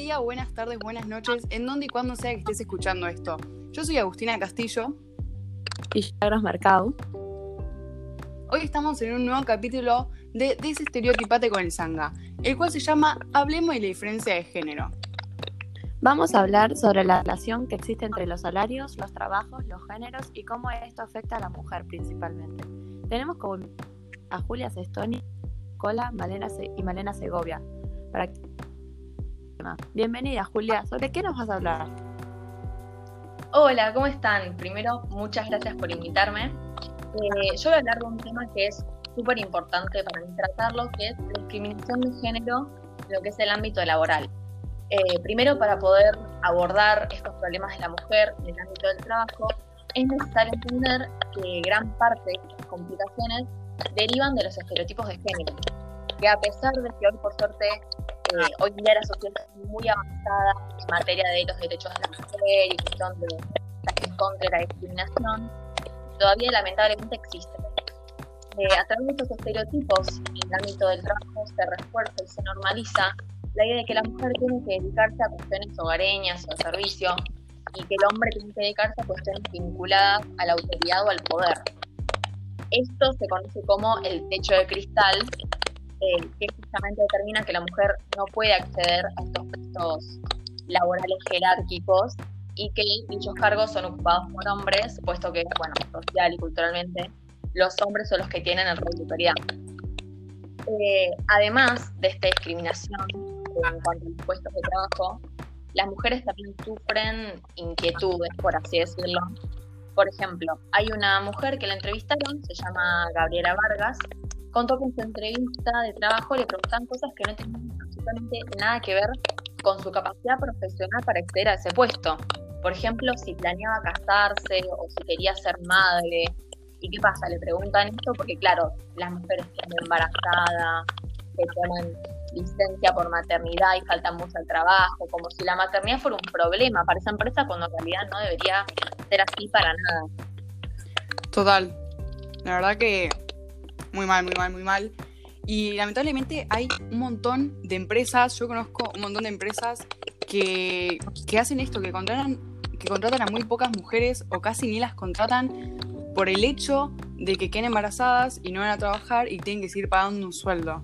día, buenas tardes, buenas noches, en donde y cuando sea que estés escuchando esto. Yo soy Agustina Castillo. Y Chagras Mercado. Hoy estamos en un nuevo capítulo de Desestereotipate con el Sanga, el cual se llama Hablemos de la diferencia de género. Vamos a hablar sobre la relación que existe entre los salarios, los trabajos, los géneros y cómo esto afecta a la mujer principalmente. Tenemos como a Julia Sestoni, Cola Malena y Malena Segovia. Para... Bienvenida Julia, ¿sobre qué nos vas a hablar? Hola, ¿cómo están? Primero, muchas gracias por invitarme. Eh, yo voy a hablar de un tema que es súper importante para mí tratarlo, que es la discriminación de género en lo que es el ámbito laboral. Eh, primero, para poder abordar estos problemas de la mujer en el ámbito del trabajo, es necesario entender que gran parte de estas complicaciones derivan de los estereotipos de género, que a pesar de que hoy por suerte eh, hoy en día la sociedad es muy avanzada en materia de los derechos de la mujer y cuestión de contra la discriminación, todavía lamentablemente existe. Eh, a través de estos estereotipos en el ámbito del trabajo se refuerza y se normaliza la idea de que la mujer tiene que dedicarse a cuestiones hogareñas o de servicio y que el hombre tiene que dedicarse a cuestiones vinculadas a la autoridad o al poder. Esto se conoce como el techo de cristal, eh, que justamente determina que la mujer no puede acceder a estos puestos laborales jerárquicos y que dichos cargos son ocupados por hombres, puesto que, bueno, social y culturalmente, los hombres son los que tienen el rol de autoridad. Eh, además de esta discriminación en cuanto a los puestos de trabajo, las mujeres también sufren inquietudes, por así decirlo. Por ejemplo, hay una mujer que la entrevistaron, se llama Gabriela Vargas, contó que en su entrevista de trabajo le preguntan cosas que no tenían absolutamente nada que ver con su capacidad profesional para acceder a ese puesto. Por ejemplo, si planeaba casarse o si quería ser madre. ¿Y qué pasa? Le preguntan esto porque, claro, las mujeres que están embarazadas, que toman licencia por maternidad y faltan mucho al trabajo, como si la maternidad fuera un problema para esa empresa cuando en realidad no debería ser así para nada. Total. La verdad que muy mal, muy mal, muy mal. Y lamentablemente hay un montón de empresas, yo conozco un montón de empresas que, que hacen esto, que contratan, que contratan a muy pocas mujeres o casi ni las contratan por el hecho de que queden embarazadas y no van a trabajar y tienen que seguir pagando un sueldo.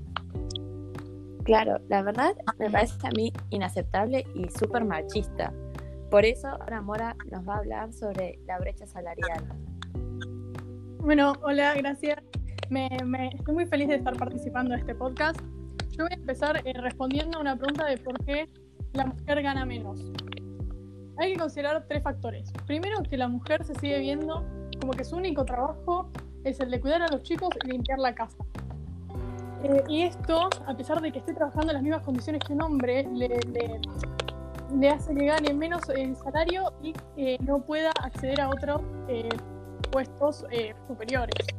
Claro, la verdad me parece a mí inaceptable y súper machista. Por eso ahora Mora nos va a hablar sobre la brecha salarial. Bueno, hola, gracias. Estoy muy feliz de estar participando de este podcast. Yo voy a empezar eh, respondiendo a una pregunta de por qué la mujer gana menos. Hay que considerar tres factores. Primero, que la mujer se sigue viendo como que su único trabajo es el de cuidar a los chicos y limpiar la casa. Eh, y esto, a pesar de que esté trabajando en las mismas condiciones que un hombre, le, hace que gane menos el salario y eh, no pueda acceder a otros eh, puestos superiores.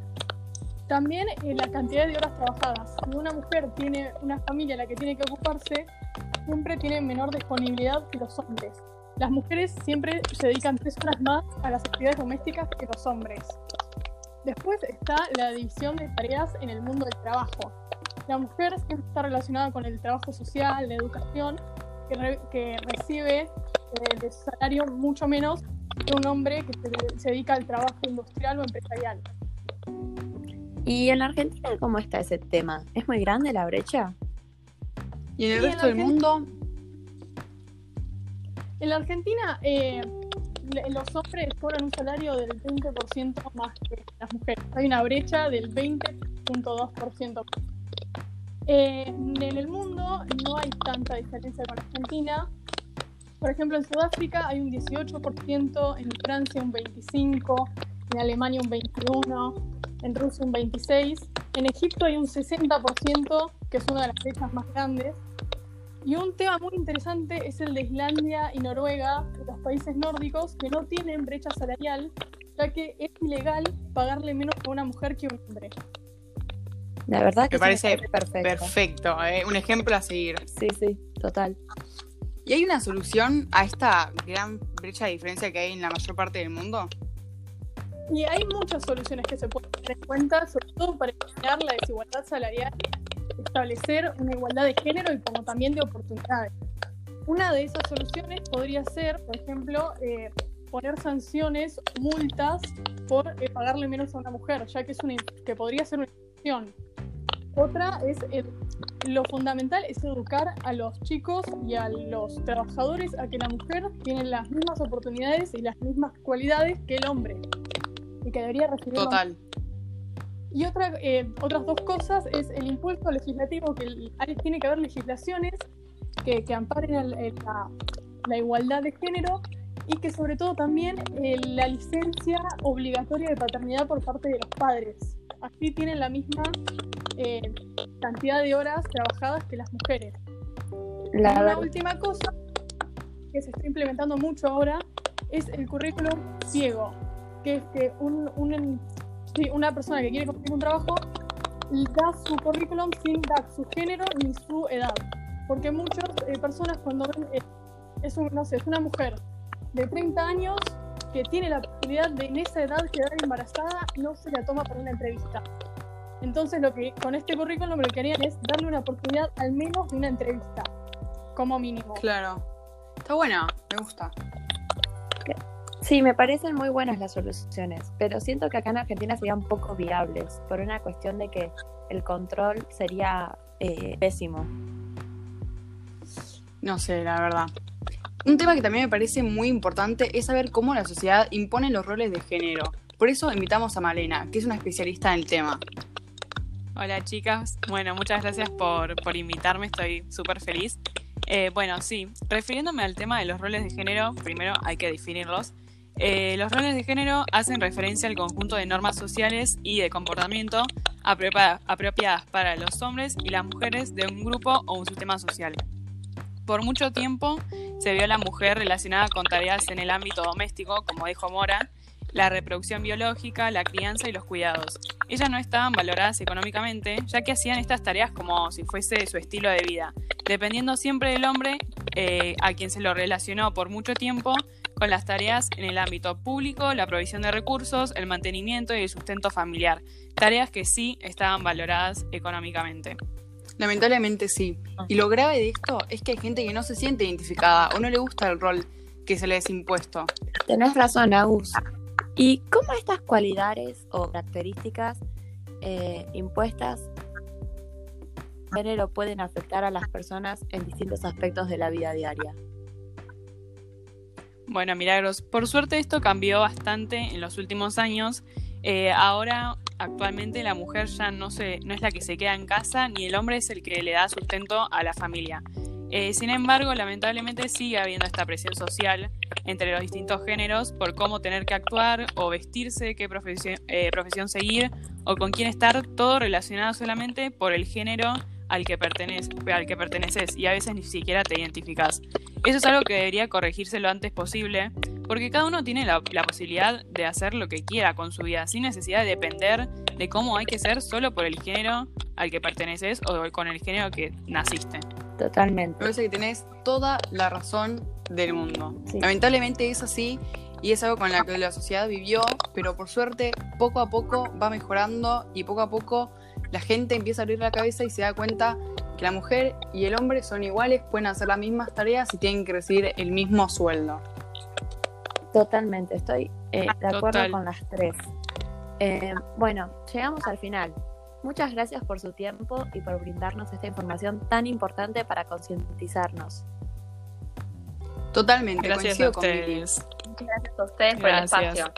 También la cantidad de horas trabajadas. Si una mujer tiene una familia a la que tiene que ocuparse, siempre tiene menor disponibilidad que los hombres. Las mujeres siempre se dedican tres horas más a las actividades domésticas que los hombres. Después está la división de tareas en el mundo del trabajo la mujer siempre está relacionada con el trabajo social, la educación, que, recibe eh, de salario mucho menos que un hombre que se, dedica al trabajo industrial o empresarial. ¿Y en Argentina cómo está ese tema? ¿Es muy grande la brecha? ¿Y en el resto del mundo? En la Argentina, eh, los hombres cobran un salario del 20% más que las mujeres. Hay una brecha del 20.2%. Eh, en el mundo no hay tanta diferencia con Argentina. Por ejemplo, en Sudáfrica hay un 18%, en Francia un 25%, en Alemania un 21%, en Rusia un 26%, en Egipto hay un 60%, que es una de las fechas más grandes. Y un tema muy interesante es el de Islandia y Noruega, los países nórdicos, que no tienen brecha salarial, ya que es ilegal pagarle menos a una mujer que a un hombre. La verdad que me parece, perfecto. perfecto ¿eh? un ejemplo a seguir. Sí, sí, total. ¿Y hay una solución a esta gran brecha de diferencia que hay en la mayor parte del mundo? Y hay muchas soluciones que se pueden tener en cuenta, sobre todo para eliminar la desigualdad salarial, establecer una igualdad de género y como también de oportunidades. una de esas soluciones podría ser, por ejemplo, eh, poner sanciones, multas por eh, pagarle menos a una mujer, ya que es una que podría ser una infracción. Otra es lo fundamental es educar a los chicos y a los trabajadores a que la mujer tiene las mismas oportunidades y las mismas cualidades que el hombre y que debería recibir. Total. Y otra, eh, otras dos cosas es el impulso legislativo, que tiene que haber legislaciones que, que amparen la, la, igualdad de género y que sobre todo también eh, la licencia obligatoria de paternidad por parte de los padres. Así tienen la misma eh, cantidad de horas trabajadas que las mujeres. La, la última cosa que se está implementando mucho ahora es el currículum ciego, que es que un, un, una persona que quiere conseguir un trabajo da su currículum sin dar su género ni su edad. Porque muchas eh, personas cuando ven, eh, es, no sé, es una mujer de 30 años que tiene la posibilidad de en esa edad quedar embarazada, no se la toma para una entrevista. Entonces lo que con este currículum lo que querían es darle una oportunidad al menos de una entrevista, como mínimo. Claro. Está buena, me gusta. Sí, me parecen muy buenas las soluciones, pero siento que acá en Argentina serían poco viables, por una cuestión de que el control sería eh, pésimo. No sé, la verdad. Un tema que también me parece muy importante es saber cómo la sociedad impone los roles de género. Por eso invitamos a Malena, que es una especialista en el tema. Hola chicas, bueno, muchas gracias por, por invitarme, estoy súper feliz. Eh, bueno, sí, refiriéndome al tema de los roles de género, primero hay que definirlos. Eh, los roles de género hacen referencia al conjunto de normas sociales y de comportamiento apropiadas para los hombres y las mujeres de un grupo o un sistema social. Por mucho tiempo se vio a la mujer relacionada con tareas en el ámbito doméstico, como dijo Mora, la reproducción biológica, la crianza y los cuidados. Ellas no estaban valoradas económicamente, ya que hacían estas tareas como si fuese su estilo de vida, dependiendo siempre del hombre eh, a quien se lo relacionó por mucho tiempo con las tareas en el ámbito público, la provisión de recursos, el mantenimiento y el sustento familiar, tareas que sí estaban valoradas económicamente. Lamentablemente sí. Y lo grave de esto es que hay gente que no se siente identificada o no le gusta el rol que se le es impuesto. Tenés razón, Agus. ¿Y cómo estas cualidades o características eh, impuestas género pueden afectar a las personas en distintos aspectos de la vida diaria? Bueno, Milagros, por suerte esto cambió bastante en los últimos años. Eh, ahora, actualmente, la mujer ya no, se, no es la que se queda en casa, ni el hombre es el que le da sustento a la familia. Eh, sin embargo, lamentablemente sigue habiendo esta presión social entre los distintos géneros por cómo tener que actuar o vestirse, qué eh, profesión seguir o con quién estar, todo relacionado solamente por el género al que, perteneces, al que perteneces y a veces ni siquiera te identificas. Eso es algo que debería corregirse lo antes posible, porque cada uno tiene la, la, posibilidad de hacer lo que quiera con su vida, sin necesidad de depender de cómo hay que ser solo por el género al que perteneces o con el género que naciste. Totalmente. Me parece que tenés toda la razón del mundo. Lamentablemente es así y es algo con lo que la sociedad vivió, pero por suerte poco a poco va mejorando y poco a poco la gente empieza a abrir la cabeza y se da cuenta que la mujer y el hombre son iguales, pueden hacer las mismas tareas y tienen que recibir el mismo sueldo. Totalmente, estoy eh, de acuerdo con las tres. Eh, bueno, llegamos al final. Muchas gracias por su tiempo y por brindarnos esta información tan importante para concientizarnos. Totalmente, gracias a ustedes. Gracias a ustedes por el espacio.